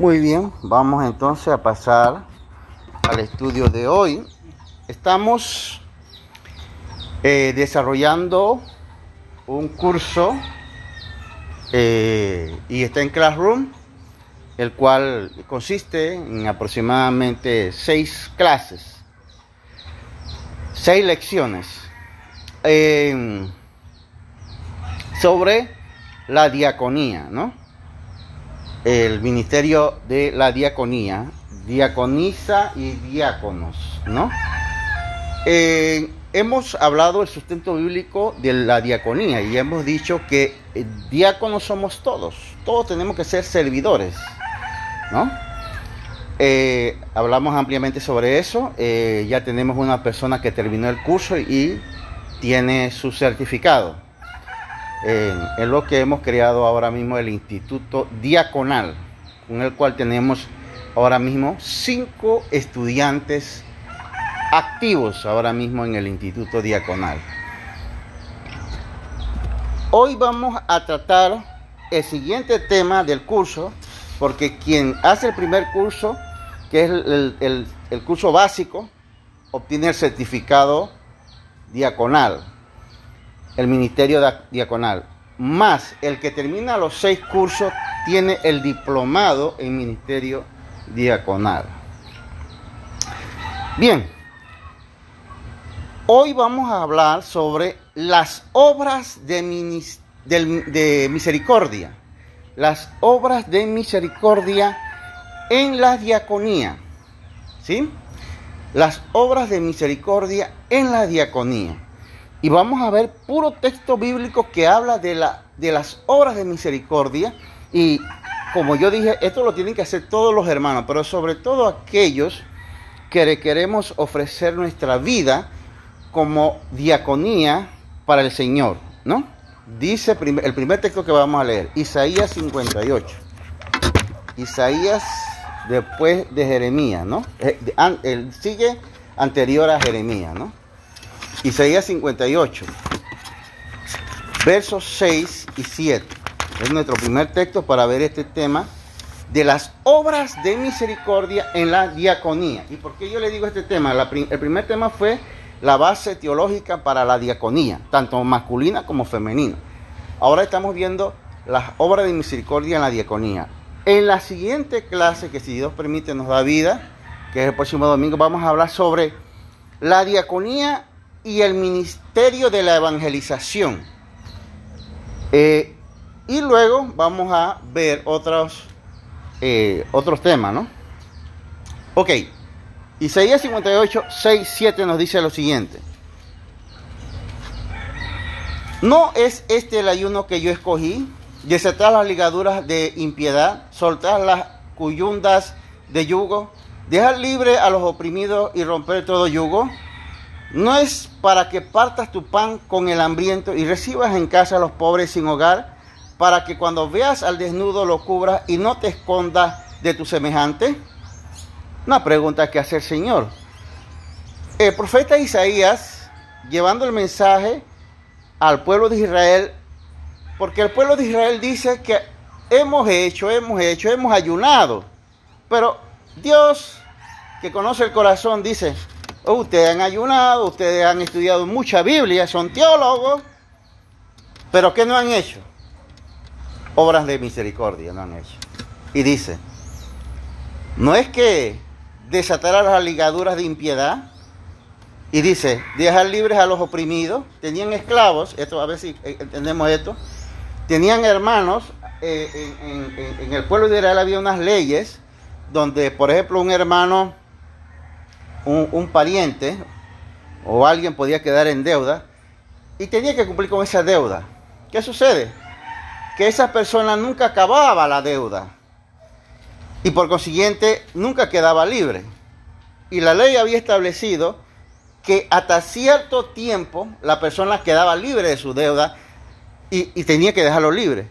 Muy bien, vamos entonces a pasar al estudio de hoy. Estamos eh, desarrollando un curso eh, y está en Classroom, el cual consiste en aproximadamente seis clases, seis lecciones eh, sobre la diaconía, ¿no? El ministerio de la diaconía, diaconisa y diáconos, ¿no? Eh, hemos hablado del sustento bíblico de la diaconía y hemos dicho que diáconos somos todos, todos tenemos que ser servidores, ¿no? Eh, hablamos ampliamente sobre eso, eh, ya tenemos una persona que terminó el curso y tiene su certificado. Es lo que hemos creado ahora mismo el Instituto Diaconal, con el cual tenemos ahora mismo cinco estudiantes activos ahora mismo en el Instituto Diaconal. Hoy vamos a tratar el siguiente tema del curso, porque quien hace el primer curso, que es el curso básico, obtiene el certificado diaconal, el ministerio diaconal, más el que termina los seis cursos tiene el diplomado en ministerio diaconal. Bien, Hoy vamos a hablar sobre las obras de, misericordia. Las obras de misericordia en la diaconía. ¿Sí? Las obras de misericordia en la diaconía. Y vamos a ver puro texto bíblico que habla de, la, de las obras de misericordia. Y como yo dije, esto lo tienen que hacer todos los hermanos, pero sobre todo aquellos que queremos ofrecer nuestra vida como diaconía para el Señor, ¿no? Dice el primer texto que vamos a leer, Isaías 58. Isaías después de Jeremías, ¿no? Eh, sigue anterior a Jeremías, ¿no? Isaías 58, versos 6 y 7. Es nuestro primer texto para ver este tema de las obras de misericordia en la diaconía. ¿Y por qué yo le digo este tema? el primer tema fue la base teológica para la diaconía, tanto masculina como femenina. Ahora estamos viendo las obras de misericordia en la diaconía. En la siguiente clase, que si Dios permite nos da vida, que es el próximo domingo, vamos a hablar sobre la diaconía y el ministerio de la evangelización. Eh, y luego vamos a ver otros, eh, otros temas, ¿no? Ok. Isaías 58, 6, 7 nos dice lo siguiente. ¿No es este el ayuno que yo escogí? Desatar las ligaduras de impiedad, soltar las cuyundas de yugo, dejar libre a los oprimidos y romper todo yugo. ¿No es para que partas tu pan con el hambriento y recibas en casa a los pobres sin hogar, para que cuando veas al desnudo lo cubras y no te escondas de tu semejante? Una pregunta que hace el Señor. El profeta Isaías, llevando el mensaje al pueblo de Israel, porque el pueblo de Israel dice que hemos hecho, hemos hecho, hemos ayunado, pero Dios, que conoce el corazón, dice, ustedes han ayunado, ustedes han estudiado mucha Biblia, son teólogos, pero ¿qué no han hecho? Obras de misericordia no han hecho. Y dice, no es que desatar las ligaduras de impiedad. Y dice, dejar libres a los oprimidos. Tenían esclavos, esto a ver si entendemos esto. Tenían hermanos, eh, en, el pueblo de Israel había unas leyes donde, por ejemplo, un hermano, un, un pariente o alguien podía quedar en deuda y tenía que cumplir con esa deuda. ¿Qué sucede? Que esa persona nunca acababa la deuda y por consiguiente nunca quedaba libre. Y la ley había establecido que hasta cierto tiempo la persona quedaba libre de su deuda y, tenía que dejarlo libre.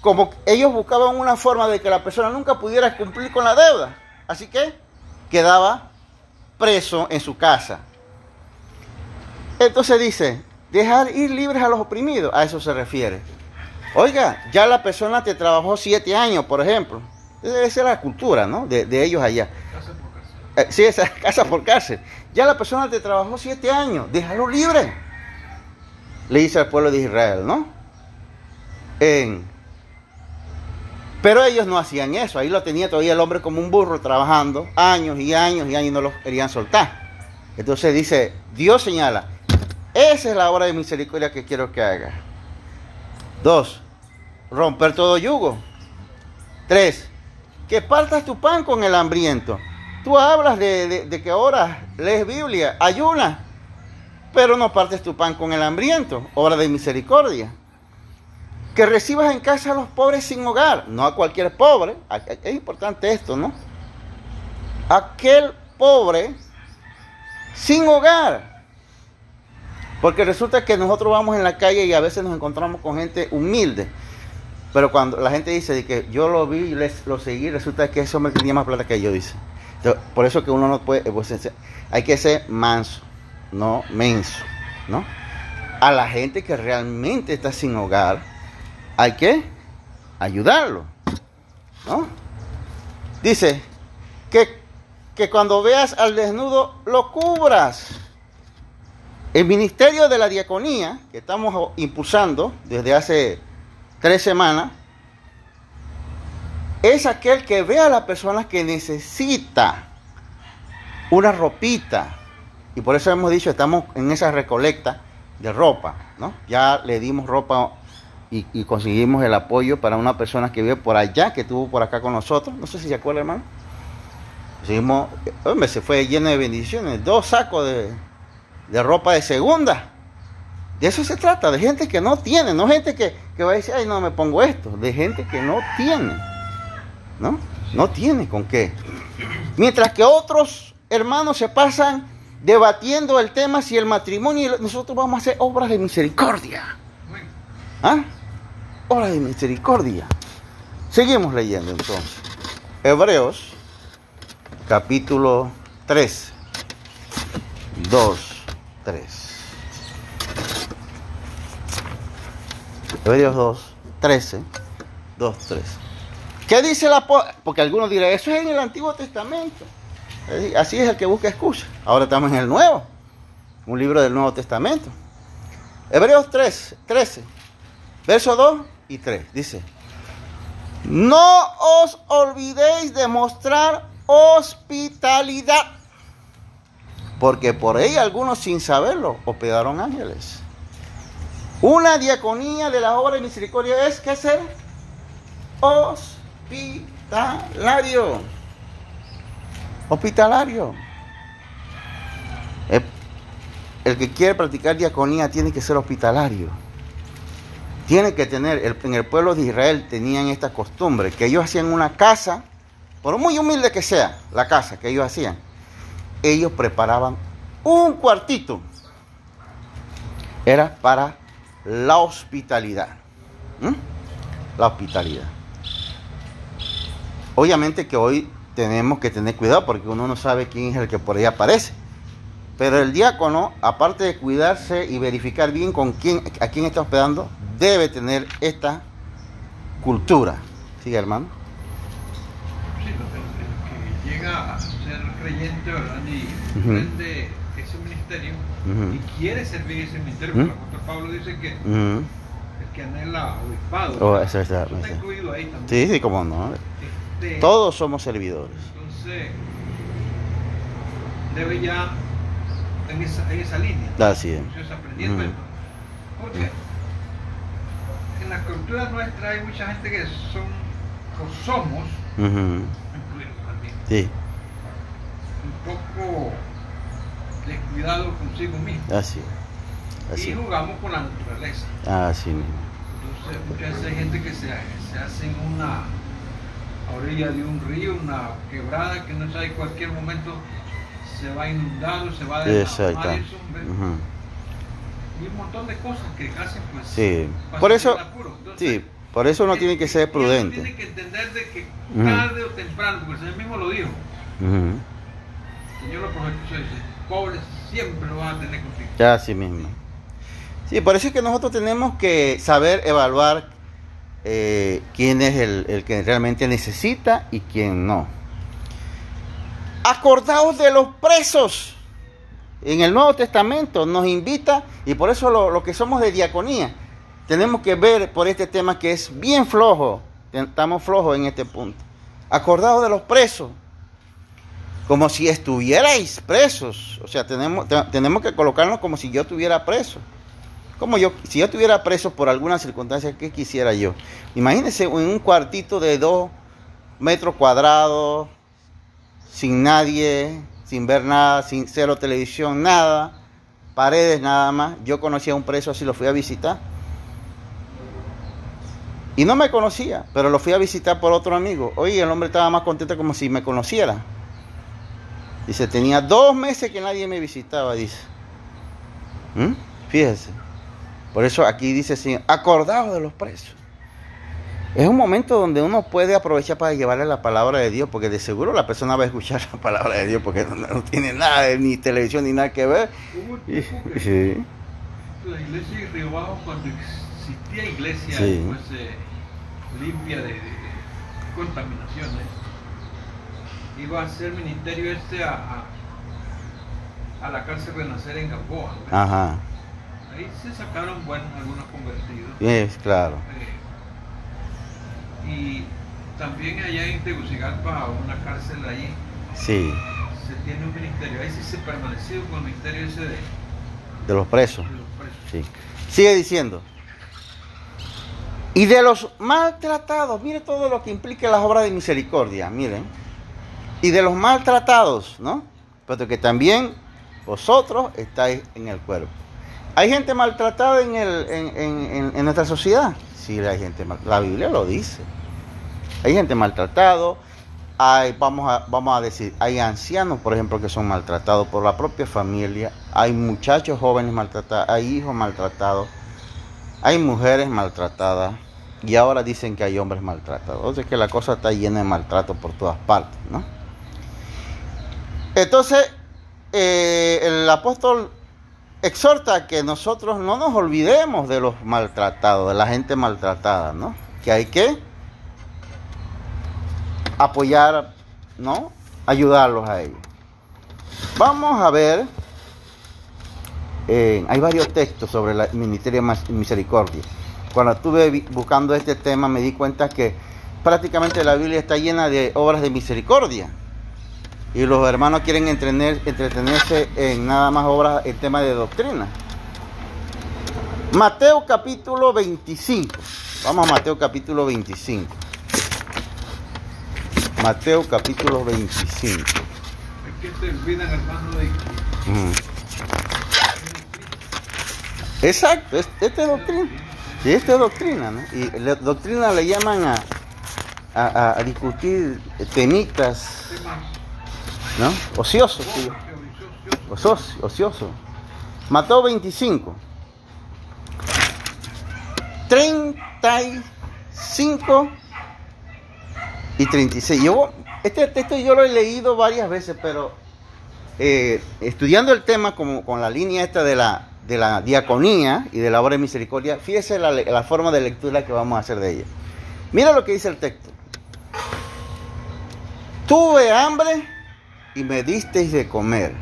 Como ellos buscaban una forma de que la persona nunca pudiera cumplir con la deuda. Así que quedaba preso en su casa. Entonces dice, dejar ir libres a los oprimidos, a eso se refiere. Oiga, ya la persona te trabajó siete años, por ejemplo Esa es la cultura, ¿no? De, de ellos allá. Eh, sí, esa casa por cárcel. Ya la persona te trabajó siete años, déjalo libre. Le dice al pueblo de Israel, ¿no? En, pero ellos no hacían eso. Ahí lo tenía todavía el hombre como un burro trabajando años y años y años y no lo querían soltar. Entonces dice, Dios señala, esa es la obra de misericordia que quiero que haga. Dos, romper todo yugo. Tres, que partas tu pan con el hambriento. Tú hablas de, que ahora lees Biblia, ayunas, pero no partes tu pan con el hambriento. Obra de misericordia que recibas en casa a los pobres sin hogar, no a cualquier pobre, es importante esto, ¿no? Aquel pobre sin hogar. Porque resulta que nosotros vamos en la calle y a veces nos encontramos con gente humilde. Pero cuando la gente dice que yo lo vi y lo seguí, resulta que ese hombre tenía más plata que yo, dice. por eso que uno no puede, pues, hay que ser manso, no menso, ¿no? A la gente que realmente está sin hogar, hay que ayudarlo. ¿no? Dice que, que cuando veas al desnudo lo cubras. El ministerio de la diaconía, que estamos impulsando desde hace tres semanas, es aquel que ve a las personas que necesita una ropita. Y por eso hemos dicho, estamos en esa recolecta de ropa, ¿no? Ya le dimos ropa y, conseguimos el apoyo para una persona que vive por allá, que estuvo por acá con nosotros. No sé si se acuerda, hermano. Conseguimos, hombre, se fue lleno de bendiciones. Dos sacos de, ropa de segunda. De eso se trata, de gente que no tiene, no gente que, que va a decir, ay, no me pongo esto. De gente que no tiene. ¿No? No tiene con qué. Mientras que otros hermanos se pasan debatiendo el tema si el matrimonio, nosotros vamos a hacer obras de misericordia. ¿Ah? Hora de misericordia. Seguimos leyendo entonces. Hebreos, capítulo 3. 2, 3. Hebreos 2, 13. 2, 3. ¿Qué dice la Porque algunos dirán, eso es en el Antiguo Testamento. Así es el que busca excusa. Ahora estamos en el Nuevo. Un libro del Nuevo Testamento. Hebreos 3, 13. Verso 2 y 3 dice, no os olvidéis de mostrar hospitalidad, porque por ahí algunos sin saberlo hospedaron ángeles. Una diaconía de la obra de misericordia es que ser hospitalario. Hospitalario. El que quiere practicar diaconía tiene que ser hospitalario tiene que tener, en el pueblo de Israel tenían esta costumbre, que ellos hacían una casa, por muy humilde que sea la casa que ellos hacían, ellos preparaban un cuartito. Era para la hospitalidad. La hospitalidad. Obviamente que hoy tenemos que tener cuidado porque uno no sabe quién es el que por ahí aparece. Pero el diácono, aparte de cuidarse y verificar bien con quién, a quién está hospedando, debe tener esta cultura. ¿Sigue, hermano? Sí, el, que llega a ser creyente, ¿verdad? Y prende ese ministerio y quiere servir ese ministerio, porque el apóstol Pablo dice que el que anhela obispado. Oh, eso está, está incluido ahí también. Sí, sí, como no. Este, Todos somos servidores. Entonces, debe ya en esa, en esa línea. Así es. aprendiendo esto. Porque en la cultura nuestra hay mucha gente que son o somos, uh sí. un poco descuidados consigo mismo. Así, así. Y jugamos con la naturaleza. Así mismo. Entonces, muchas veces hay gente que se, se hace en una orilla de un río, una quebrada que no sabe en cualquier momento se va inundando, se va a Exacto. Eso, y un montón de cosas que hacen pues sí. por eso sí por eso uno tiene que ser prudente tiene que entender de que tarde o temprano porque el Señor mismo lo dijo el Señor lo profetizó dice pobres siempre lo van a tener contigo ya así mismo. Sí por eso es que nosotros tenemos que saber evaluar eh, quién es el, el que realmente necesita y quién no. Acordaos de los presos. En el Nuevo Testamento nos invita, y por eso lo, que somos de diaconía, tenemos que ver por este tema que es bien flojo. Estamos flojos en este punto. Acordaos de los presos. Como si estuvierais presos. O sea, tenemos, tenemos que colocarnos como si yo estuviera preso. Como yo, si yo estuviera preso por alguna circunstancia, ¿qué quisiera yo? Imagínense en un cuartito de dos metros cuadrados, sin nadie, sin ver nada, sin cero televisión, nada, paredes nada más. Yo conocía a un preso así, lo fui a visitar. Y no me conocía, pero lo fui a visitar por otro amigo. Oye, el hombre estaba más contento como si me conociera. Dice, tenía dos meses que nadie me visitaba, dice. ¿Mm? Fíjese. Por eso aquí dice, Señor, acordaos de los presos. Es un momento donde uno puede aprovechar para llevarle la palabra de Dios, porque de seguro la persona va a escuchar la palabra de Dios, porque no, tiene nada, ni televisión, ni nada que ver. sí. La iglesia de Río Bajo, cuando existía iglesia pues, eh, limpia de, contaminaciones, iba a hacer ministerio este a, a, la cárcel Renacer en Gamboa. Ajá. Ahí se sacaron, bueno, algunos convertidos. Es, claro. Eh, y también allá en Tegucigalpa, una cárcel ahí, sí. se tiene un ministerio. Ahí sí se permaneció con el ministerio ese de, de los presos. Sí. Sigue diciendo. Y de los maltratados, mire todo lo que implica las obras de misericordia, miren. Y de los maltratados, ¿no? Pero que también vosotros estáis en el cuerpo. ¿Hay gente maltratada en, el, en, en, en nuestra sociedad? Sí, hay gente La Biblia lo dice. Hay gente maltratado. Hay, vamos, a, vamos a decir, hay ancianos, por ejemplo, que son maltratados por la propia familia. Hay muchachos jóvenes maltratados. Hay hijos maltratados. Hay mujeres maltratadas. Y ahora dicen que hay hombres maltratados. Sea que la cosa está llena de maltrato por todas partes, ¿no? Entonces, eh, el apóstol exhorta que nosotros no nos olvidemos de los maltratados, de la gente maltratada, ¿no? Que hay que apoyar, ¿no? Ayudarlos a ellos. Vamos a ver, eh, hay varios textos sobre el Ministerio de Misericordia. Cuando estuve buscando este tema me di cuenta que prácticamente la Biblia está llena de obras de misericordia y los hermanos quieren entretenerse en nada más obras, el tema de doctrina. Mateo capítulo 25. Vamos a Mateo capítulo 25. Mateo capítulo 25. Es que te olvidan, hermano, de Exacto, este es doctrina. Sí, esta es doctrina, ¿no? Y la doctrina le llaman a, a, a discutir temitas ¿no? Ocioso, tío. Ocioso. Mateo 25. 35 y 36. Yo, este texto yo lo he leído varias veces, pero eh, estudiando el tema como, con la línea esta de la, de la diaconía y de la obra de misericordia, fíjese la, la forma de lectura que vamos a hacer de ella. Mira lo que dice el texto. Tuve hambre y me disteis de comer.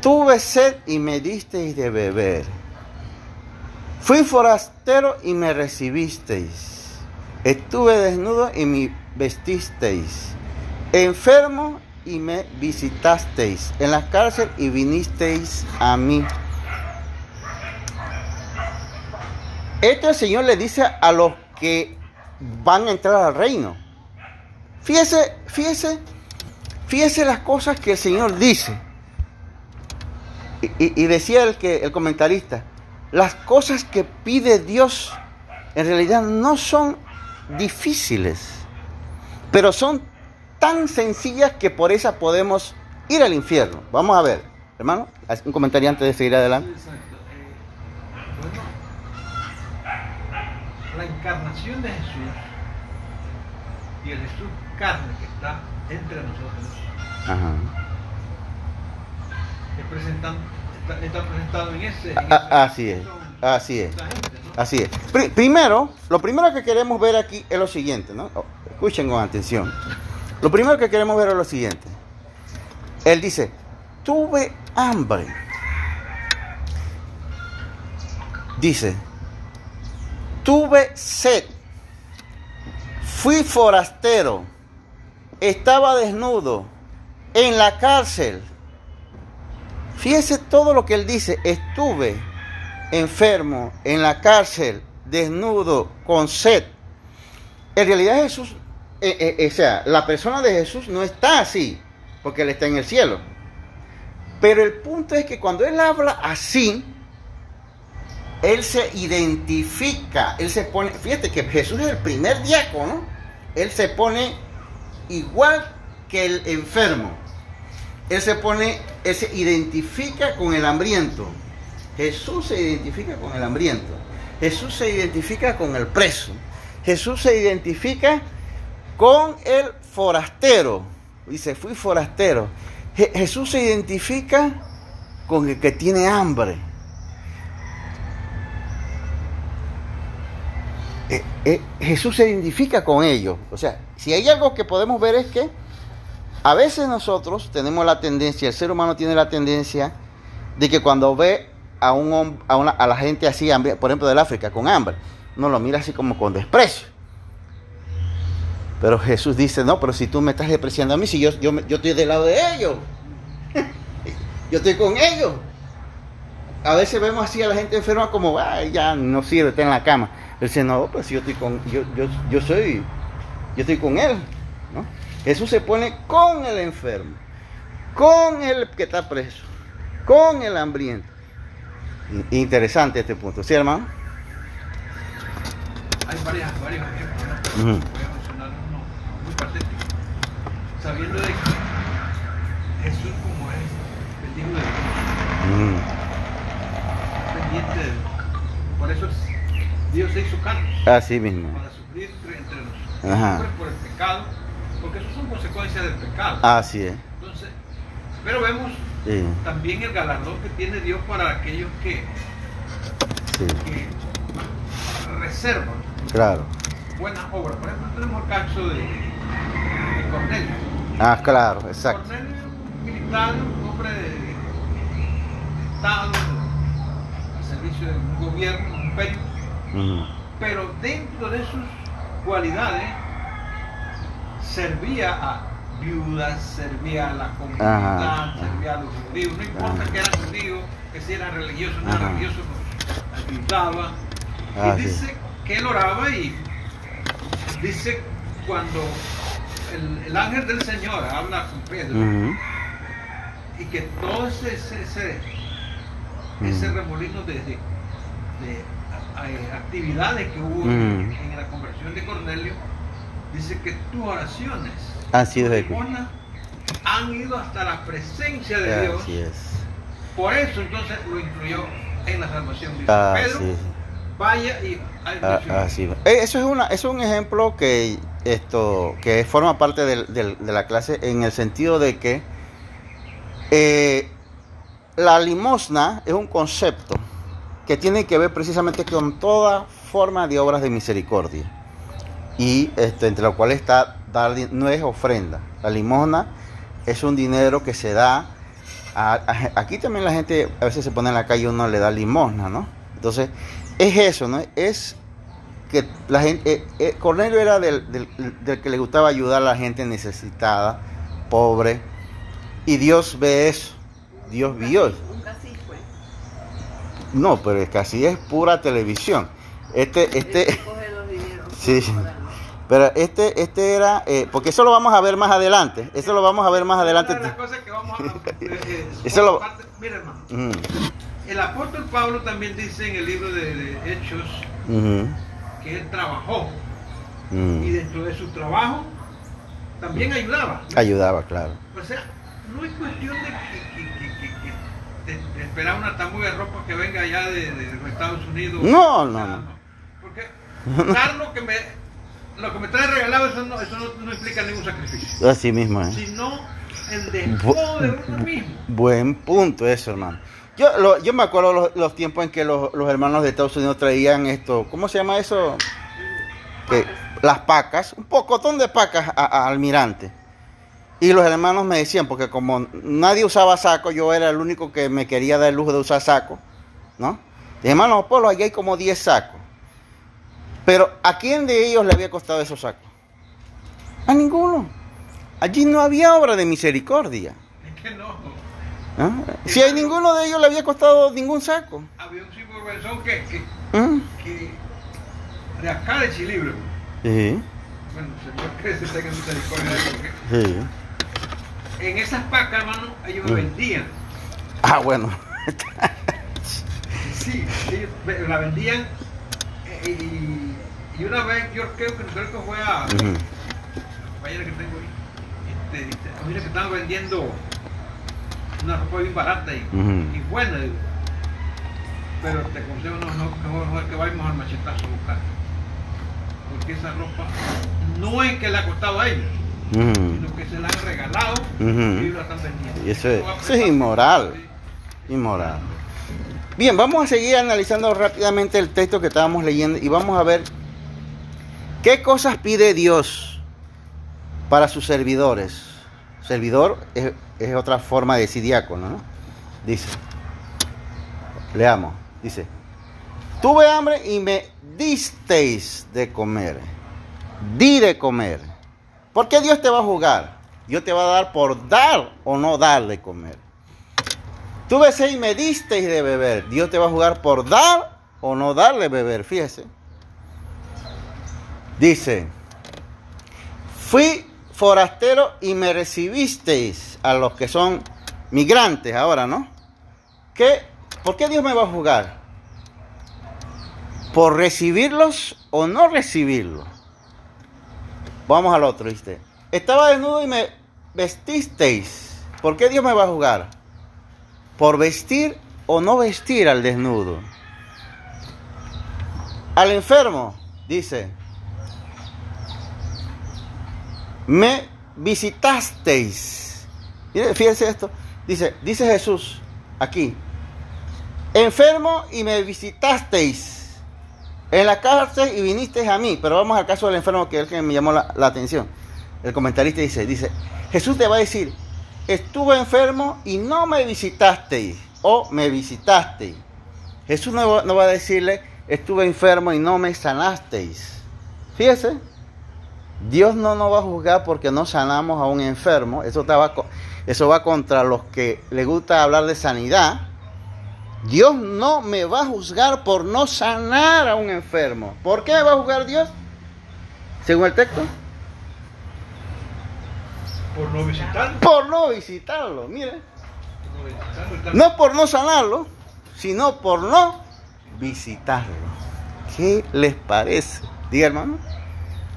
Tuve sed y me disteis de beber. Fui forastero y me recibisteis. Estuve desnudo y me vestisteis. Enfermo y me visitasteis. En la cárcel y vinisteis a mí. Esto el Señor le dice a los que van a entrar al reino. Fíjese, fíjese Fíjese las cosas que el Señor dice. Y, decía el, que, el comentarista, las cosas que pide Dios en realidad no son difíciles, pero son tan sencillas que por esas podemos ir al infierno. Vamos a ver, hermano, un comentario antes de seguir adelante. Eh, la encarnación de Jesús y el Jesús carne que está entre nosotros Ajá. está, presentado en ese. así es, así es. Así es. primero, lo primero que queremos ver aquí es lo siguiente, ¿no? Oh, escuchen con atención. Lo primero que queremos ver es lo siguiente. Él dice, tuve hambre. Dice, tuve sed. Fui forastero. Estaba desnudo. En la cárcel. Fíjese todo lo que él dice. Estuve enfermo, en la cárcel, desnudo, con sed. En realidad Jesús, eh, eh, o sea, la persona de Jesús no está así, porque Él está en el cielo. Pero el punto es que cuando Él habla así, Él se identifica, Él se pone, fíjate que Jesús es el primer diácono, Él se pone igual que el enfermo. Él se pone, Él se identifica con el hambriento. Jesús se identifica con el hambriento. Jesús se identifica con el preso. Jesús se identifica con el forastero. Dice, fui forastero. Jesús se identifica con el que tiene hambre. Eh, eh, Jesús se identifica con ellos. O sea, si hay algo que podemos ver es que a veces nosotros tenemos la tendencia, el ser humano tiene la tendencia de que cuando ve a, un, a, una, a la gente así, por ejemplo, del África, con hambre, no lo mira así como con desprecio. Pero Jesús dice, no, pero si tú me estás despreciando a mí, si yo, yo, yo estoy del lado de ellos, yo estoy con ellos. A veces vemos así a la gente enferma como, ya no sirve, está en la cama. Él dice, no, pues yo estoy con, yo, yo, yo soy, yo estoy con él. ¿no? Jesús se pone con el enfermo, con el que está preso, con el hambriento. Interesante este punto, ¿sí, hermano? Hay varias, varios ejemplos, ¿no? Voy a mencionar uno muy patético. Sabiendo de que Jesús, como es el Hijo de Dios, pendiente de Por eso Dios se hizo carne. Así mismo. Para sufrir entre nosotros por el pecado, porque eso son consecuencias del pecado. Así es. Entonces, pero vemos también el galardón que tiene Dios para aquellos que, reservan claro. buenas obras. Por ejemplo, tenemos el caso de, Cornelio. Ah, claro, exacto. Cornelio, militar, un hombre de, Estado, al servicio de un gobierno, un imperio. Pero dentro de sus cualidades servía a viudas, servía a la comunidad, servía a los judíos, no importa que eran judíos, que si eran religiosos, no eran religiosos, ayudaba. y dice que él oraba y dice cuando el, ángel del Señor habla con Pedro y que todo ese, ese, ese, remolino de, de, actividades que hubo en la conversión de Cornelio, dice que tus oraciones han sido han ido hasta la presencia de Dios. Por eso entonces lo incluyó en la salvación. Dice, Pedro, vaya y ah, eh, Eso es una, es un ejemplo que esto que forma parte de la clase en el sentido de que eh, la limosna es un concepto que tiene que ver precisamente con toda forma de obras de misericordia y este, entre lo cual está dar, no es ofrenda. La limosna es un dinero que se da. aquí también la gente a veces se pone en la calle y uno le da limosna, ¿no? Entonces, es eso, ¿no? Es que la gente. Eh, eh, Cornelio era del, que le gustaba ayudar a la gente necesitada, pobre. Y Dios ve eso. Dios vio No, pero es que así es pura televisión. Este, este. Sí, pero este, este era, eh, porque eso lo vamos a ver más adelante. Eso lo vamos a ver más adelante. Una que vamos a, eh, eh, eso lo... mira hermano, el apóstol Pablo también dice en el libro de, Hechos que él trabajó y dentro de su trabajo también ayudaba. Ayudaba, claro. O sea, no es cuestión de, que, esperar una tamuga de ropa que venga allá de, los Estados Unidos. No, no, no. Porque Carlos que me lo que me trae regalado, eso no, eso no, implica ningún sacrificio. Así mismo, ¿eh? Sino el despojo de uno mismo. Buen punto eso, hermano. Yo, yo me acuerdo los, tiempos en que los, hermanos de Estados Unidos traían esto, ¿cómo se llama eso? las pacas, un pocotón de pacas a, Almirante. Y los hermanos me decían, porque como nadie usaba saco, yo era el único que me quería dar el lujo de usar saco, ¿no? Dije, hermano Polo, allí hay como 10 sacos. Pero ¿a quién de ellos le había costado esos sacos? A ninguno. Allí no había obra de misericordia. Es que no. ¿Ah? Si a ninguno de ellos le había costado ningún saco. Había un sinvergüenzón que, que, ¿Mm? que de acá de Chilibro. Sí. Bueno, señor que se tenga misericordia Sí. En esas pacas, hermano, ellos me mm. vendían. Ah, bueno. sí, ellos la vendían eh, y, y, una vez yo creo que, creo que fue a... Uh Vaya que tengo ahí. Este, dice, mira que estaban vendiendo una ropa bien barata y, y buena. Pero te aconsejo no, no, mejor que vayamos al machetazo a buscar. Porque esa ropa no es que le ha costado a ellos, sino que se la han regalado y la están vendiendo. Y eso es, eso es inmoral. Inmoral. Bien, vamos a seguir analizando rápidamente el texto que estábamos leyendo y vamos a ver qué cosas pide Dios para sus servidores. Servidor es, otra forma de decir diácono, ¿no? Dice, leamos, dice, tuve hambre y me disteis de comer, di de comer. ¿Por qué Dios te va a jugar? Dios te va a dar por dar o no dar de comer. Tuve sed y me disteis de beber. Dios te va a jugar por dar o no darle beber. Fíjese. Dice, fui forastero y me recibisteis a los que son migrantes ahora, ¿no? ¿Qué, ¿Por qué Dios me va a juzgar? ¿Por recibirlos o no recibirlos? Vamos al otro, ¿viste? Estaba desnudo y me vestisteis. ¿Por qué Dios me va a juzgar? ¿Por vestir o no vestir al desnudo? Al enfermo, dice, me visitasteis. Fíjense esto. Dice, dice Jesús aquí, enfermo y me visitasteis. En la cárcel y vinisteis a mí. Pero vamos al caso del enfermo que es el que me llamó la, atención. El comentarista dice, dice, Jesús te va a decir, estuve enfermo y no me visitasteis. O me visitasteis. Jesús no, va a decirle, estuve enfermo y no me sanasteis. Fíjese. Dios no nos va a juzgar porque no sanamos a un enfermo. Eso, va, eso va contra los que le gusta hablar de sanidad. Dios no me va a juzgar por no sanar a un enfermo. ¿Por qué me va a juzgar Dios? Según el texto. Por no visitarlo. Por no visitarlo, mire. No por no sanarlo, sino por no visitarlo. ¿Qué les parece? Diga hermano.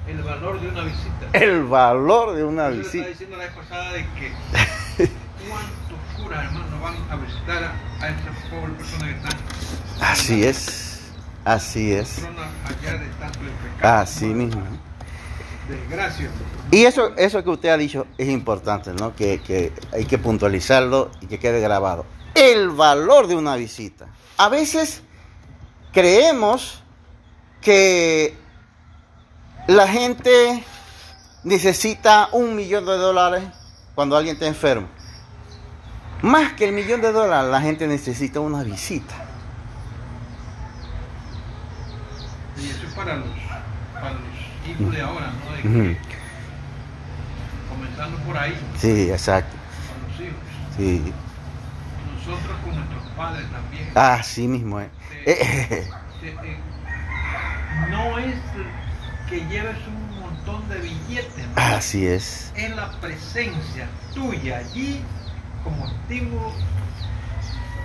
El valor de una visita. El valor de una visita. Estaba diciendo la vez pasada de que hermano, van a visitar a, esas pobres personas que están. Así es, así es. Allá de tanto el pecado, así mismo. Desgracia. Y eso, eso que usted ha dicho es importante, ¿no? Que, que hay que puntualizarlo y que quede grabado. El valor de una visita. A veces creemos que la gente necesita un millón de dólares cuando alguien está enfermo. Más que el millón de dólares, la gente necesita una visita. Y eso es para los, hijos de ahora, ¿no? Comenzando por ahí. Sí, exacto. Para los hijos. Sí. Nosotros con nuestros padres también. Ah, sí mismo, ¿eh? eh no es que lleves un montón de billetes. Así es. Es la presencia tuya allí como estímulo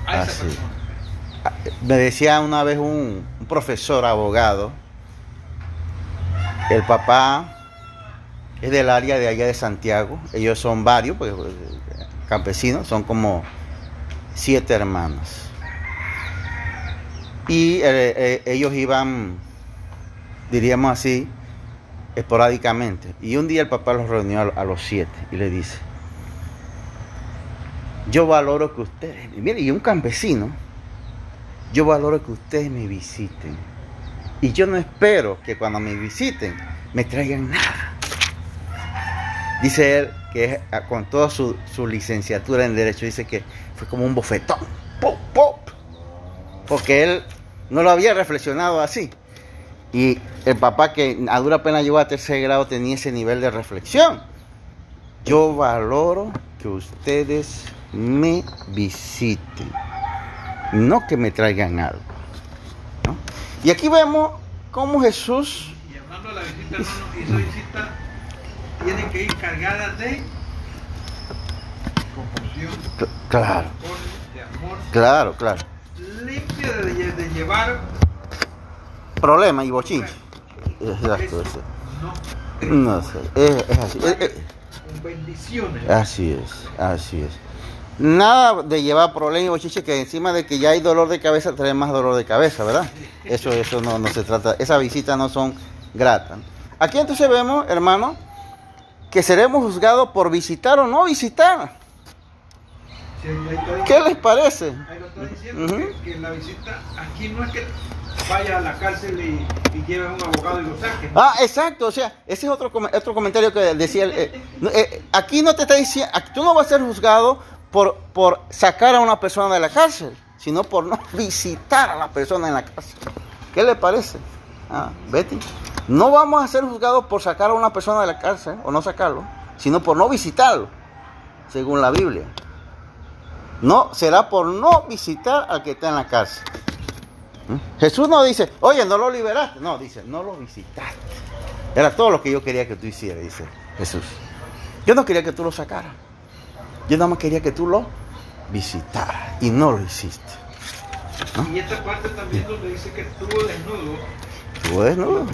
a esa persona. Ah, me decía una vez un, profesor abogado, el papá es del área de allá de Santiago, ellos son varios, pues, campesinos, son como siete hermanos. Y eh, eh, ellos iban diríamos así, esporádicamente. Y un día el papá los reunió a, los siete y le dice, yo valoro que ustedes, mire, y un campesino, yo valoro que ustedes me visiten. Y yo no espero que cuando me visiten me traigan nada. Dice él que con toda su, licenciatura en Derecho, dice que fue como un bofetón. ¡Pop, pop! Porque él no lo había reflexionado así. Y el papá que a dura pena llegó a tercer grado tenía ese nivel de reflexión. Yo valoro que ustedes me visiten, no que me traigan algo. Y aquí vemos cómo Jesús... Y hablando de la visita, hermano, esa visita tiene que ir cargada de compasión, claro. de amor, claro, claro. limpia de, llevar problemas y bochinches. Exacto, No, no sé, es, así. con bendiciones. Así es, así es. Nada de llevar problemas y bochinches que encima de que ya hay dolor de cabeza trae más dolor de cabeza, ¿verdad? Eso, eso no, no se trata, esas visitas no son gratas. Aquí entonces vemos, hermano, que seremos juzgados por visitar o no visitar. ¿Qué les parece? Ahí lo está diciendo que, la visita aquí no es que vaya a la cárcel y, y lleve a un abogado y lo saque. Ah, exacto, o sea, ese es otro, otro comentario que decía, eh, eh, aquí no te está diciendo, tú no vas a ser juzgado por, por sacar a una persona de la cárcel, sino por no visitar a la persona en la cárcel. ¿Qué le parece? Ah, Betty. No vamos a ser juzgados por sacar a una persona de la cárcel o no sacarlo, sino por no visitarlo, según la Biblia. No, será por no visitar al que está en la cárcel. ¿Mm? Jesús no dice, oye, no lo liberaste. No, dice, no lo visitaste. Era todo lo que yo quería que tú hicieras, dice Jesús. Yo no quería que tú lo sacaras. Yo nada más quería que tú lo visitaras y no lo hiciste. Y esta parte también donde dice que estuvo desnudo. Estuvo desnudo.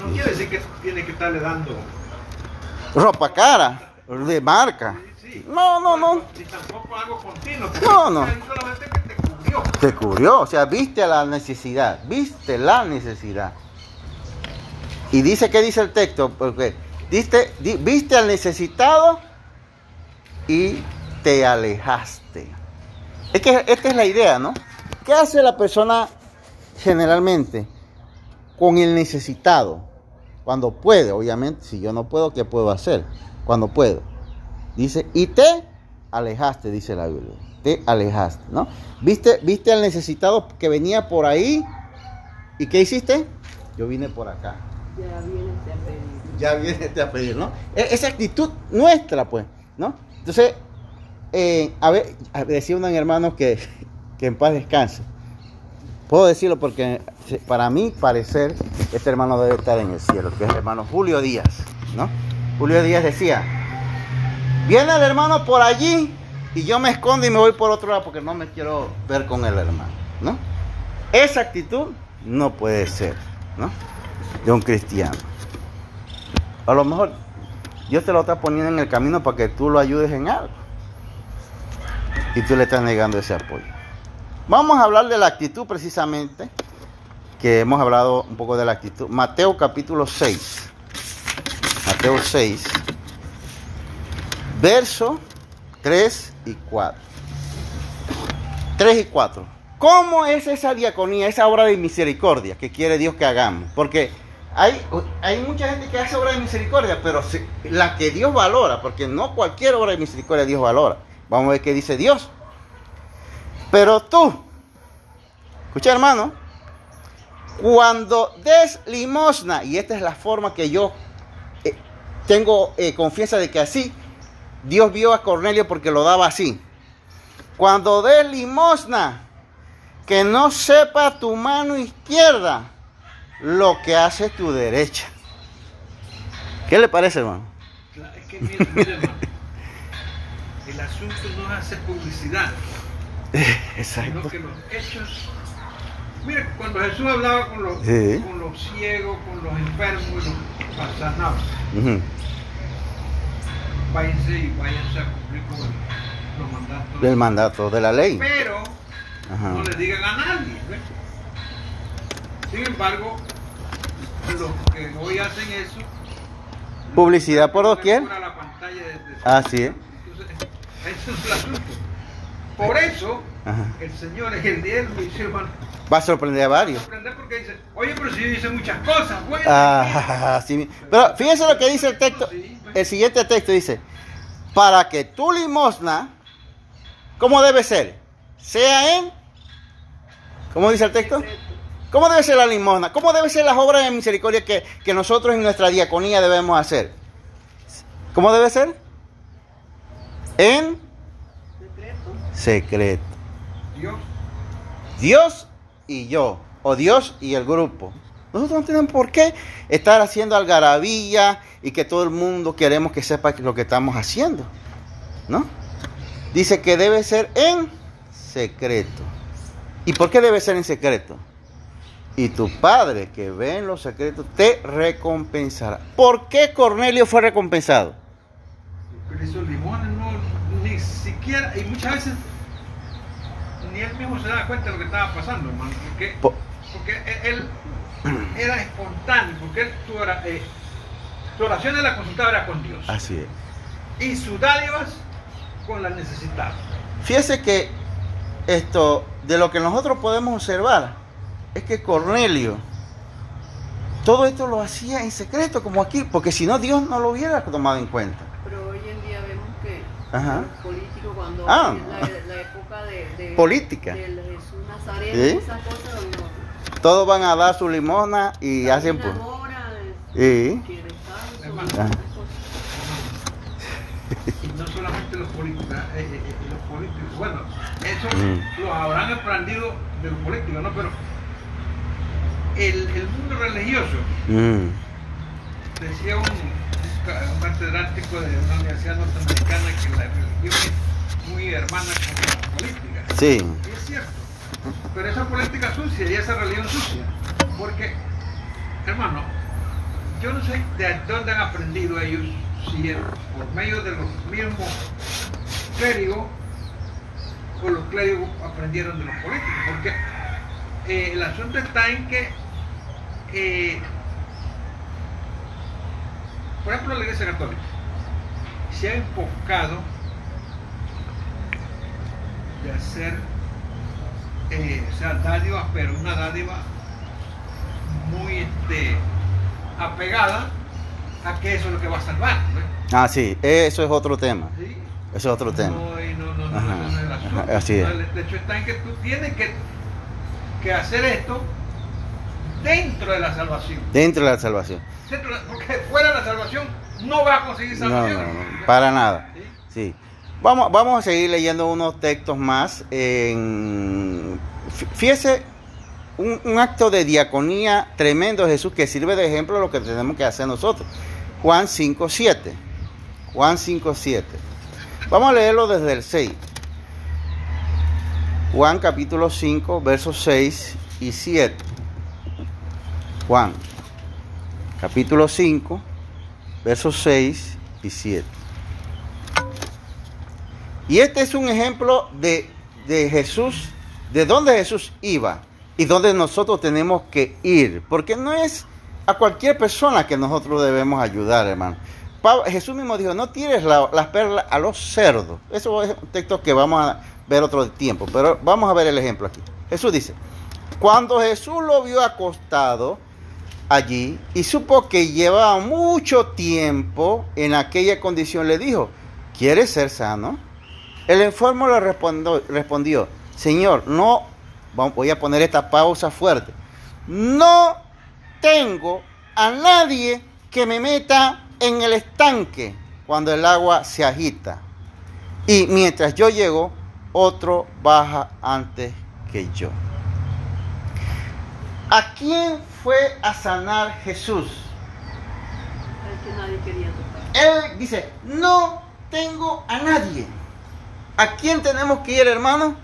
No, quiere decir que tiene que estarle dando ropa cara, de marca. No, no, no. Ni tampoco algo continuo. No, no. Solamente que te cubrió. Te cubrió, o sea, viste la necesidad, viste la necesidad. Y dice, ¿qué dice el texto? Porque viste, viste al necesitado y te alejaste. Es que esta es la idea, ¿no? ¿Qué hace la persona generalmente con el necesitado? Cuando puede, obviamente, si yo no puedo, ¿qué puedo hacer? Cuando puedo. Dice, y te alejaste, dice la Biblia. Te alejaste, ¿no? ¿Viste, viste al necesitado que venía por ahí? ¿Y qué hiciste? Yo vine por acá. Ya vienes a pedir. Ya vienes a pedir, ¿no? E, esa actitud nuestra, pues, ¿no? Entonces, eh, a ver, decía un hermano que, que en paz descanse. Puedo decirlo porque para mí parecer este hermano debe estar en el cielo, que es el hermano Julio Díaz, ¿no? Julio Díaz decía, viene el hermano por allí y yo me escondo y me voy por otro lado porque no me quiero ver con el hermano, ¿no? Esa actitud no puede ser, ¿no? De un cristiano. A lo mejor Dios te lo está poniendo en el camino para que tú lo ayudes en algo. Y tú le estás negando ese apoyo. Vamos a hablar de la actitud precisamente, que hemos hablado un poco de la actitud. Mateo capítulo 6. Mateo 6. Verso 3 y 4. 3 y 4. ¿Cómo es esa diaconía, esa obra de misericordia que quiere Dios que hagamos? Porque hay, hay mucha gente que hace obra de misericordia, pero la que Dios valora, porque no cualquier obra de misericordia Dios valora. Vamos a ver qué dice Dios. Pero tú, escucha hermano, cuando des limosna, y esta es la forma que yo eh, tengo eh, confianza de que así, Dios vio a Cornelio porque lo daba así. Cuando des limosna, que no sepa tu mano izquierda lo que hace tu derecha. ¿Qué le parece, hermano? Es que, mire, mire, hermano, el asunto no es hacer publicidad. Exacto. Sino que los hechos. Mire, cuando Jesús hablaba con los, con los ciegos, con los enfermos y los sanados, váyanse y váyanse a cumplir con los mandatos. Del mandato de la ley. Pero no le digan a nadie. ¿ves? Sin embargo, los que hoy hacen eso. Publicidad por doquier. La pantalla de, Así es. Ese es el asunto. Por eso, Ajá. el Señor es el día del juicio, hermano. Va a sorprender a varios. Sorprender porque dice, oye, pero si yo hice muchas cosas, bueno. Ah, sí. Pero fíjense lo que dice el texto. El siguiente texto dice, para que tu limosna, ¿cómo debe ser? Sea en, ¿cómo dice el texto? ¿Cómo debe ser la limosna? ¿Cómo deben ser las obras de misericordia que, que nosotros en nuestra diaconía debemos hacer? ¿Cómo debe ser? En Secreto. secreto. Dios, Dios y yo, o Dios y el grupo. Nosotros no tenemos por qué estar haciendo algarabía y que todo el mundo queremos que sepa lo que estamos haciendo. ¿No? Dice que debe ser en secreto. ¿Y por qué debe ser en secreto? Y tu padre que ve en los secretos te recompensará. ¿Por qué Cornelio fue recompensado? esos limones no, ni siquiera, y muchas veces ni él mismo se daba cuenta de lo que estaba pasando, hermano, porque, Po- porque él era espontáneo, porque él, ora- eh, su oración de la consultaba era con Dios, Así es. y sus dádivas con la necesidad. Fíjese que esto, de lo que nosotros podemos observar, es que Cornelio, todo esto lo hacía en secreto, como aquí, porque si no, Dios no lo hubiera tomado en cuenta. Pero hoy en día vemos que Ajá. los políticos cuando Ah. en la, la época de, de- Política. del Jesús Nazareno, ¿Sí? esas cosas no. Todos van a dar su limosna y hacen... Caminan pu- ahora, Sí. no solamente los políticos, eh, eh, eh, los políticos, bueno, eso Mm. lo habrán aprendido de los políticos, ¿no? Pero el, el mundo religioso, Mm, decía un, un catedrático de una universidad norteamericana que la religión es muy hermana con la política. Sí. Y es cierto. Pero esa política sucia y esa religión sucia. Porque, hermano, yo no sé de dónde han aprendido ellos, si es por medio de los mismos clérigos o los clérigos aprendieron de los políticos. Porque eh, el asunto está en que, eh, por ejemplo, la Iglesia Católica se ha enfocado de hacer, eh, o sea, dádivas, pero una dádiva muy este, apegada a que eso es lo que va a salvar. ¿no? Ah, sí, eso es otro tema. ¿Sí? Eso es otro tema. No, no, no, no, Ajá, eso no es el asunto. así es. El hecho está en que tú tienes que, que hacer esto dentro de la salvación. Dentro de la salvación. Porque fuera de la salvación no vas a conseguir No, no, salvación. no, para nada. ¿Sí? Vamos, vamos a seguir leyendo unos textos más. En, fí- fíjese, un, un acto de diaconía tremendo de Jesús que sirve de ejemplo a lo que tenemos que hacer nosotros. Juan 5, 7. Juan 5, 7. Vamos a leerlo desde el 6. Juan capítulo 5, versos 6 y 7. Juan capítulo 5, versos 6 y 7. Y este es un ejemplo de, de Jesús, de dónde Jesús iba y dónde nosotros tenemos que ir. Porque no es a cualquier persona que nosotros debemos ayudar, hermano. Jesús mismo dijo, no tires la- las perlas a los cerdos. Eso es un texto que vamos a ver otro tiempo, pero vamos a ver el ejemplo aquí. Jesús dice, cuando Jesús lo vio acostado allí y supo que llevaba mucho tiempo en aquella condición, le dijo, ¿quieres ser sano? El enfermo le respondió, respondió, Señor, no, voy a poner esta pausa fuerte, no tengo a nadie que me meta en el estanque cuando el agua se agita. Y mientras yo llego, otro baja antes que yo. ¿A quién fue a sanar Jesús? Es que nadie quería tocar. Él dice, no tengo a nadie. ¿A quién tenemos que ir, hermano?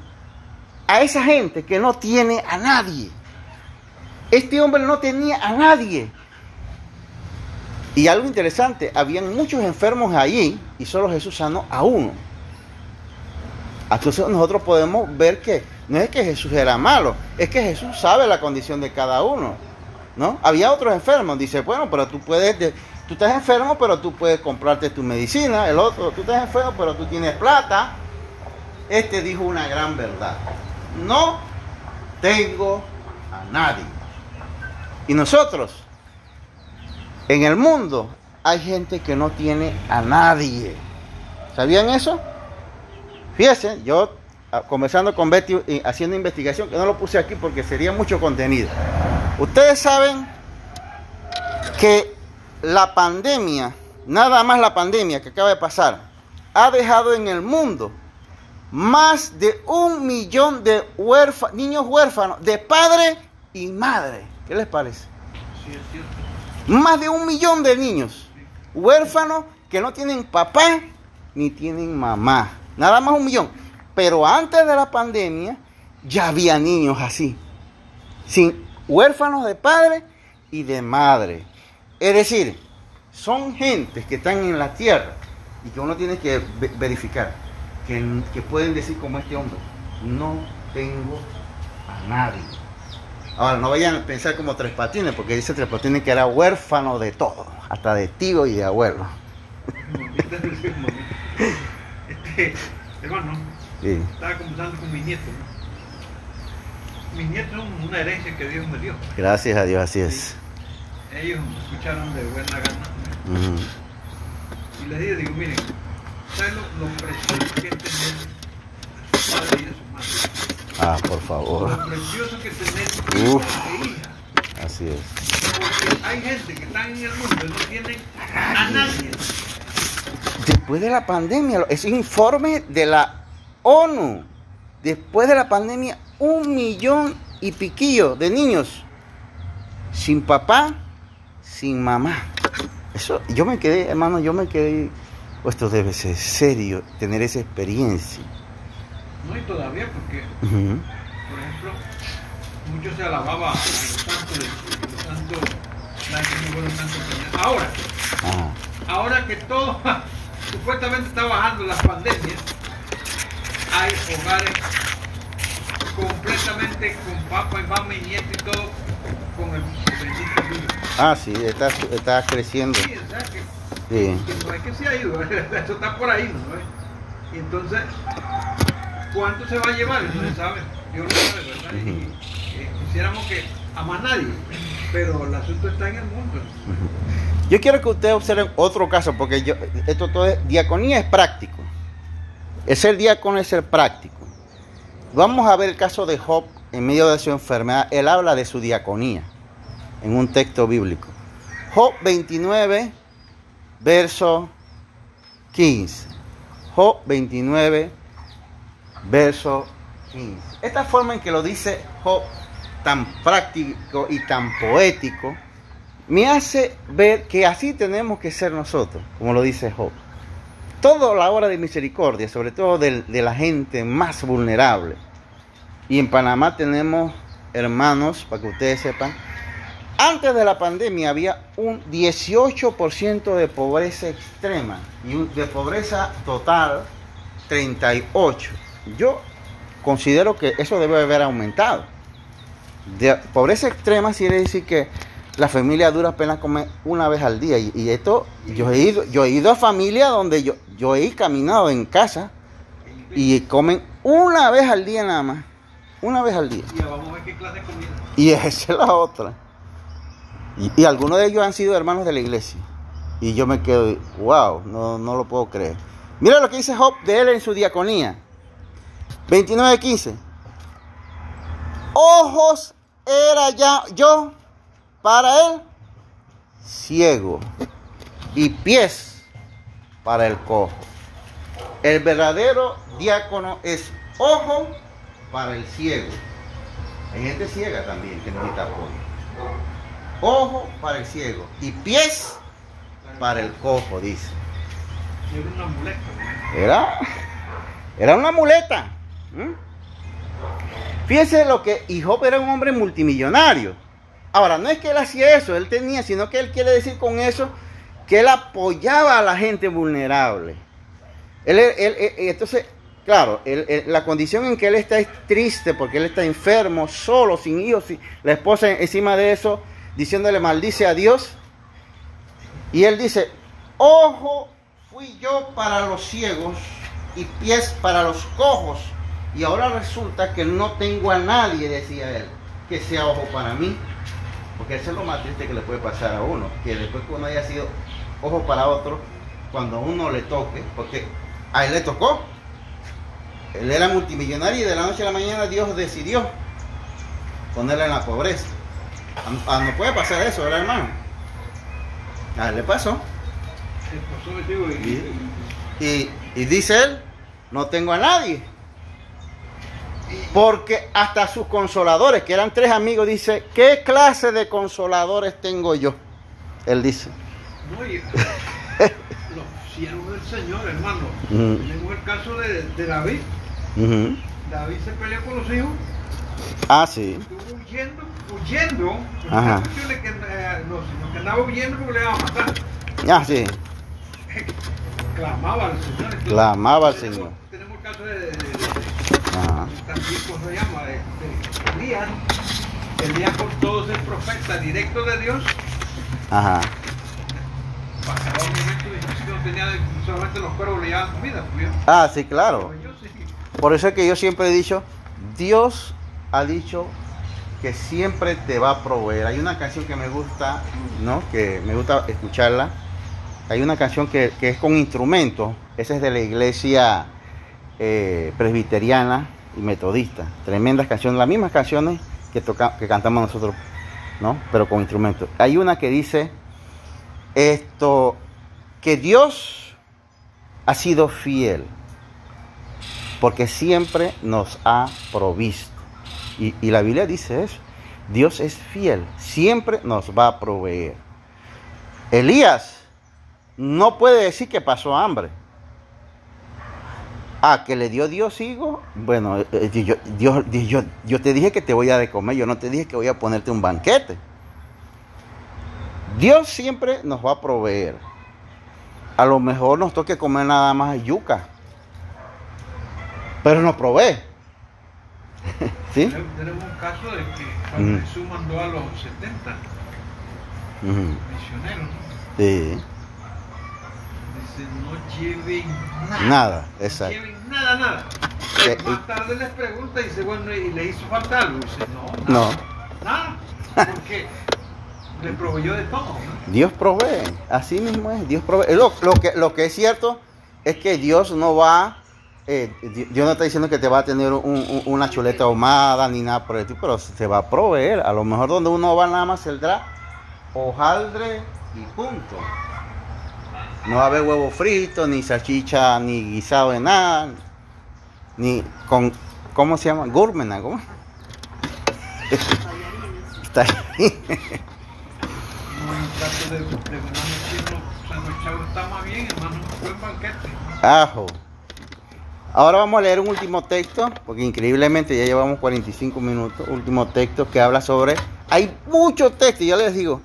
A esa gente que no tiene a nadie. Este hombre no tenía a nadie. Y algo interesante, habían muchos enfermos allí y solo Jesús sanó a uno. Entonces nosotros podemos ver que no es que Jesús era malo, es que Jesús sabe la condición de cada uno. ¿no? Había otros enfermos, dice, bueno, pero tú puedes, de- tú estás enfermo, pero tú puedes comprarte tu medicina. El otro, tú estás enfermo, pero tú tienes plata. Este dijo una gran verdad. No tengo a nadie. Y nosotros, en el mundo, hay gente que no tiene a nadie. ¿Sabían eso? Fíjense, yo conversando con Betty y haciendo investigación, que no lo puse aquí porque sería mucho contenido. Ustedes saben que la pandemia, nada más la pandemia que acaba de pasar, ha dejado en el mundo más de un millón de niños huérfanos de padre y madre. ¿Qué les parece? Más de un millón de niños huérfanos que no tienen papá ni tienen mamá. Nada más un millón. Pero antes de la pandemia ya había niños así. Sin huérfanos de padre y de madre. Es decir, son gentes que están en la tierra y que uno tiene que verificar. Que, pueden decir como este hombre, no tengo a nadie. Ahora, no vayan a pensar como Tres Patines, porque dice Tres Patines que era huérfano de todo, hasta de tío y de abuelo. Este, hermano, estaba conversando con mi nieto. Mis nietos son una herencia que Dios me dio. Gracias a Dios, así es. Ellos me escucharon de buena gana. Y les dije, digo, miren, ¿saben lo, lo precioso que es tener a su padre y a su madre? Ah, por favor. Lo precioso que tener Uf, e hija. Así es. Porque hay gente que está en el mundo y no tienen a nadie. Después de la pandemia, es informe de la ONU. Después de la pandemia, un millón y piquillo de niños sin papá, sin mamá. Eso, yo me quedé, hermano, yo me quedé. Esto debe ser serio, tener esa experiencia. No, y todavía porque, por ejemplo, mucho se alababa a los santos, de, los santos, la santos Ahora, ahora que todo supuestamente está bajando las pandemias, hay hogares completamente con papá y mamá y nieto y todo con el bendito virus. Ah, sí, está, está creciendo. Sí, o sea que, sí. que no es que se ha ido, eso está por ahí, ¿no? Y entonces ¿Cuánto se va a llevar? No se sabe. Dios no sabe, ¿verdad? Y, eh, quisiéramos que a más nadie, pero el asunto está en el mundo. Yo quiero que ustedes observen otro caso, porque yo, esto todo es, diaconía es práctico. El ser diácono es ser práctico. Vamos a ver el caso de Job en medio de su enfermedad. Él habla de su diaconía en un texto bíblico. Job 29, verso 15. Job 29, verso 15. Esta forma en que lo dice Job, tan práctico y tan poético, me hace ver que así tenemos que ser nosotros, como lo dice Job. Toda la hora de misericordia, sobre todo de, la gente más vulnerable. Y en Panamá tenemos hermanos, para que ustedes sepan, antes de la pandemia había un 18% de pobreza extrema y de pobreza total 38. Yo considero que eso debe haber aumentado. Pobreza extrema quiere decir que la familia dura apenas come una vez al día. Y, esto, yo he ido, yo he ido a familias donde yo, yo he caminado en casa y comen una vez al día nada más. Una vez al día. Y vamos a ver qué clase de comida. Y esa es la otra. Y, y, algunos de ellos han sido hermanos de la iglesia. Y yo me quedo, wow, no, no lo puedo creer. Mira lo que dice Job de él en su diaconía. 29.15. Ojos era ya yo para él ciego y pies para el cojo. El verdadero diácono es ojo para el ciego. Hay gente ciega también que necesita apoyo. Ojo para el ciego y pies para el cojo, dice. Era. Era, una muleta. ¿Mm? Fíjese lo que, y Job era un hombre multimillonario. Ahora, no es que él hacía eso, él tenía, sino que él quiere decir con eso que él apoyaba a la gente vulnerable. Entonces, claro, la condición en que él está es triste porque él está enfermo, solo, sin hijos, la esposa encima de eso, diciéndole maldice a Dios. Y él dice, ojo fui yo para los ciegos y pies para los cojos. Y ahora resulta que no tengo a nadie, decía él, que sea ojo para mí. Porque eso es lo más triste que le puede pasar a uno, que después que uno haya sido ojo para otro, cuando a uno le toque, porque a él le tocó. Él era multimillonario y de la noche a la mañana Dios decidió ponerle en la pobreza. A, no puede pasar eso, ¿verdad, hermano? A él le pasó. Y, y dice él, no tengo a nadie. Porque hasta sus consoladores, que eran tres amigos, dice, ¿qué clase de consoladores tengo yo? Él dice. No, y, los siervos del Señor, hermano. Tenemos el caso de, de David. David se peleó con los hijos. Ah, sí. Estuvo huyendo, huyendo. Ajá. Que, eh, no, que andaba huyendo porque le iban a matar. Ah, sí. Clamaba al Señor. Clamaba al Señor. Tenemos el caso de, de, de también, ¿cómo se llama? De, de Elías. Elías con todos el profeta directo de Dios. Ajá. Pasaba un momento y no tenía solamente los cuervos le llevaban comida. Pues, ah, sí, claro. Por eso es que yo siempre he dicho, Dios ha dicho que siempre te va a proveer. Hay una canción que me gusta, ¿no? Que me gusta escucharla. Hay una canción que, es con instrumentos. Esa es de la iglesia eh, presbiteriana y metodista. Tremendas canciones, las mismas canciones que, toca, que cantamos nosotros, ¿no? Pero con instrumentos. Hay una que dice esto, que Dios ha sido fiel porque siempre nos ha provisto. Y, la Biblia dice eso. Dios es fiel, siempre nos va a proveer. Elías no puede decir que pasó hambre. Ah, que le dio Dios higo. Bueno, eh, eh, yo, Dios, yo, yo te dije que te voy a de comer, yo no te dije que voy a ponerte un banquete. Dios siempre nos va a proveer. A lo mejor nos toque comer nada más yuca pero nos provee. ¿Sí? Tenemos un caso de que cuando Jesús mandó a los 70 misioneros, sí. No lleven nada. Nada, exacto. No lleven nada, nada. Más tarde les pregunta y dice, bueno, ¿y le hizo falta algo? Y dice, no, nada. No. Nada. Porque le proveyó de todo. ¿no? Dios provee, así mismo es, Dios provee. Lo, lo, que, lo que es cierto es que Dios no va eh, Dios no está diciendo que te va a tener una chuleta ahumada ni nada por el tipo, pero se va a proveer. A lo mejor donde uno va nada más saldrá hojaldre y punto. No va a haber huevo frito, ni salchicha, ni guisado de nada, ni con, ¿cómo se llama? Gourmet, ¿cómo? Está ahí. Ajo. Ahora vamos a leer un último texto, porque increíblemente ya llevamos 45 minutos, último texto que habla sobre... Hay muchos textos, ya les digo,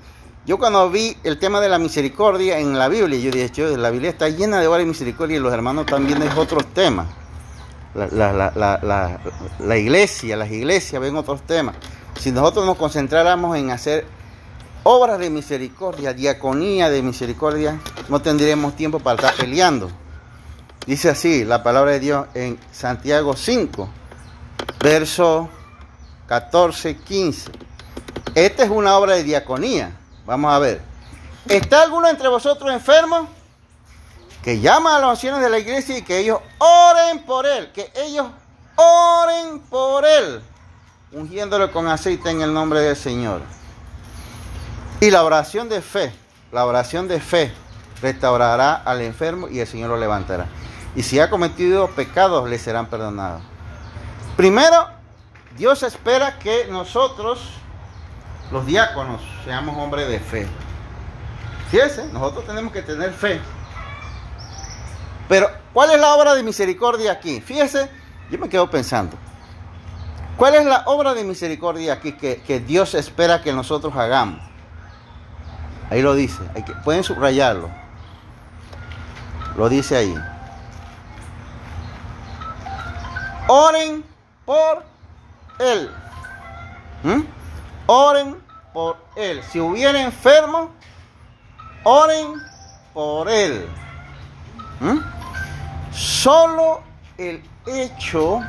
yo cuando vi el tema de la misericordia en la Biblia, yo dije, la Biblia está llena de varias misericordia y los hermanos también de otros temas. La, iglesia, las iglesias ven otros temas. Si nosotros nos concentráramos en hacer obras de misericordia, diaconía de misericordia, no tendríamos tiempo para estar peleando. Dice así la palabra de Dios en Santiago 5, verso 14, 15. Esta es una obra de diaconía. Vamos a ver. ¿Está alguno entre vosotros enfermo? Que llama a los ancianos de la iglesia y que ellos oren por él. Que ellos oren por él. Ungiéndolo con aceite en el nombre del Señor. Y la oración de fe. La oración de fe restaurará al enfermo y el Señor lo levantará y si ha cometido pecados le serán perdonados. Primero, Dios espera que nosotros, los diáconos, seamos hombres de fe. Fíjese, nosotros tenemos que tener fe. Pero, ¿cuál es la obra de misericordia aquí? Fíjese, yo me quedo pensando. ¿Cuál es la obra de misericordia aquí que, que Dios espera que nosotros hagamos? Ahí lo dice, hay que, pueden subrayarlo. Lo dice ahí. Oren por él. ¿Mm? Oren por él. Si hubiera enfermo, oren por él. ¿Mm? Solo el hecho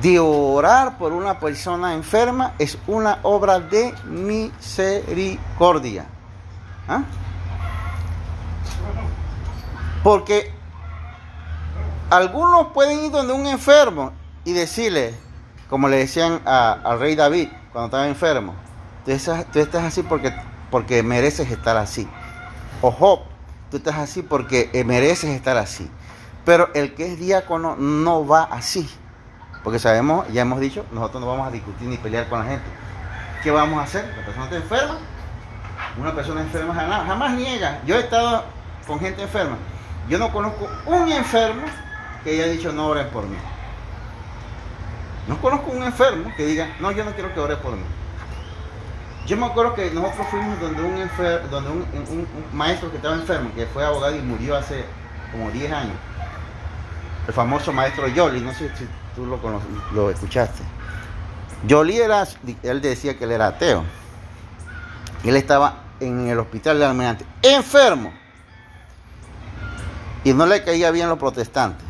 de orar por una persona enferma es una obra de misericordia. ¿Ah? Porque algunos pueden ir donde un enfermo y decirle, como le decían al rey David cuando estaba enfermo, tú estás, estás así porque, mereces estar así. O Job, tú estás así porque mereces estar así. Pero el que es diácono no va así. Porque sabemos, ya hemos dicho, nosotros no vamos a discutir ni pelear con la gente. ¿Qué vamos a hacer? La persona está enferma. Una persona enferma jamás, jamás niega. Yo he estado con gente enferma. Yo no conozco un enfermo que haya dicho no oren por mí. No conozco un enfermo que diga, no, yo no quiero que ore por mí. Yo me acuerdo que nosotros fuimos donde un, enfer donde un, maestro que estaba enfermo, que fue abogado y murió hace como 10 años. El famoso maestro Yoli, no sé si tú lo, lo escuchaste. Yoli era, él decía que él era ateo. Él estaba en el hospital de Almirante, enfermo. Y no le caía bien los protestantes.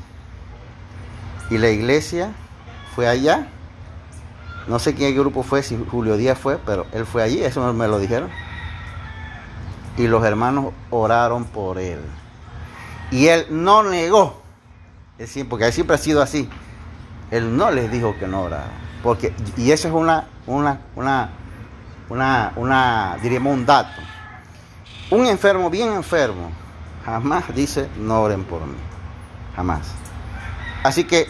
Y la iglesia fue allá. No sé qué grupo fue, si Julio Díaz fue, pero él fue allí, eso me lo dijeron. Y los hermanos oraron por él. Y él no negó. Es porque él siempre ha sido así. Él no les dijo que no oraron. Porque, y eso es una, una, una, una, una, diríamos un dato. Un enfermo, bien enfermo, jamás dice no oren por mí. Jamás. Así que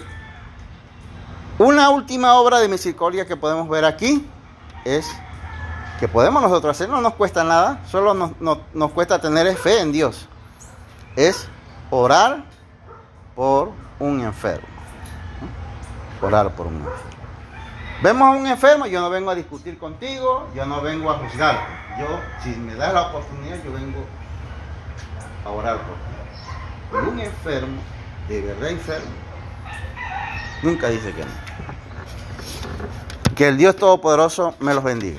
una última obra de misericordia que podemos ver aquí es que podemos nosotros hacer, no nos cuesta nada, solo nos, cuesta tener fe en Dios. Es orar por un enfermo. Orar por un enfermo. Vemos a un enfermo, yo no vengo a discutir contigo, yo no vengo a juzgar. Yo, si me das la oportunidad, yo vengo a orar por ti. un enfermo, de verdad enfermo, Nunca dice que no. Que el Dios Todopoderoso me los bendiga.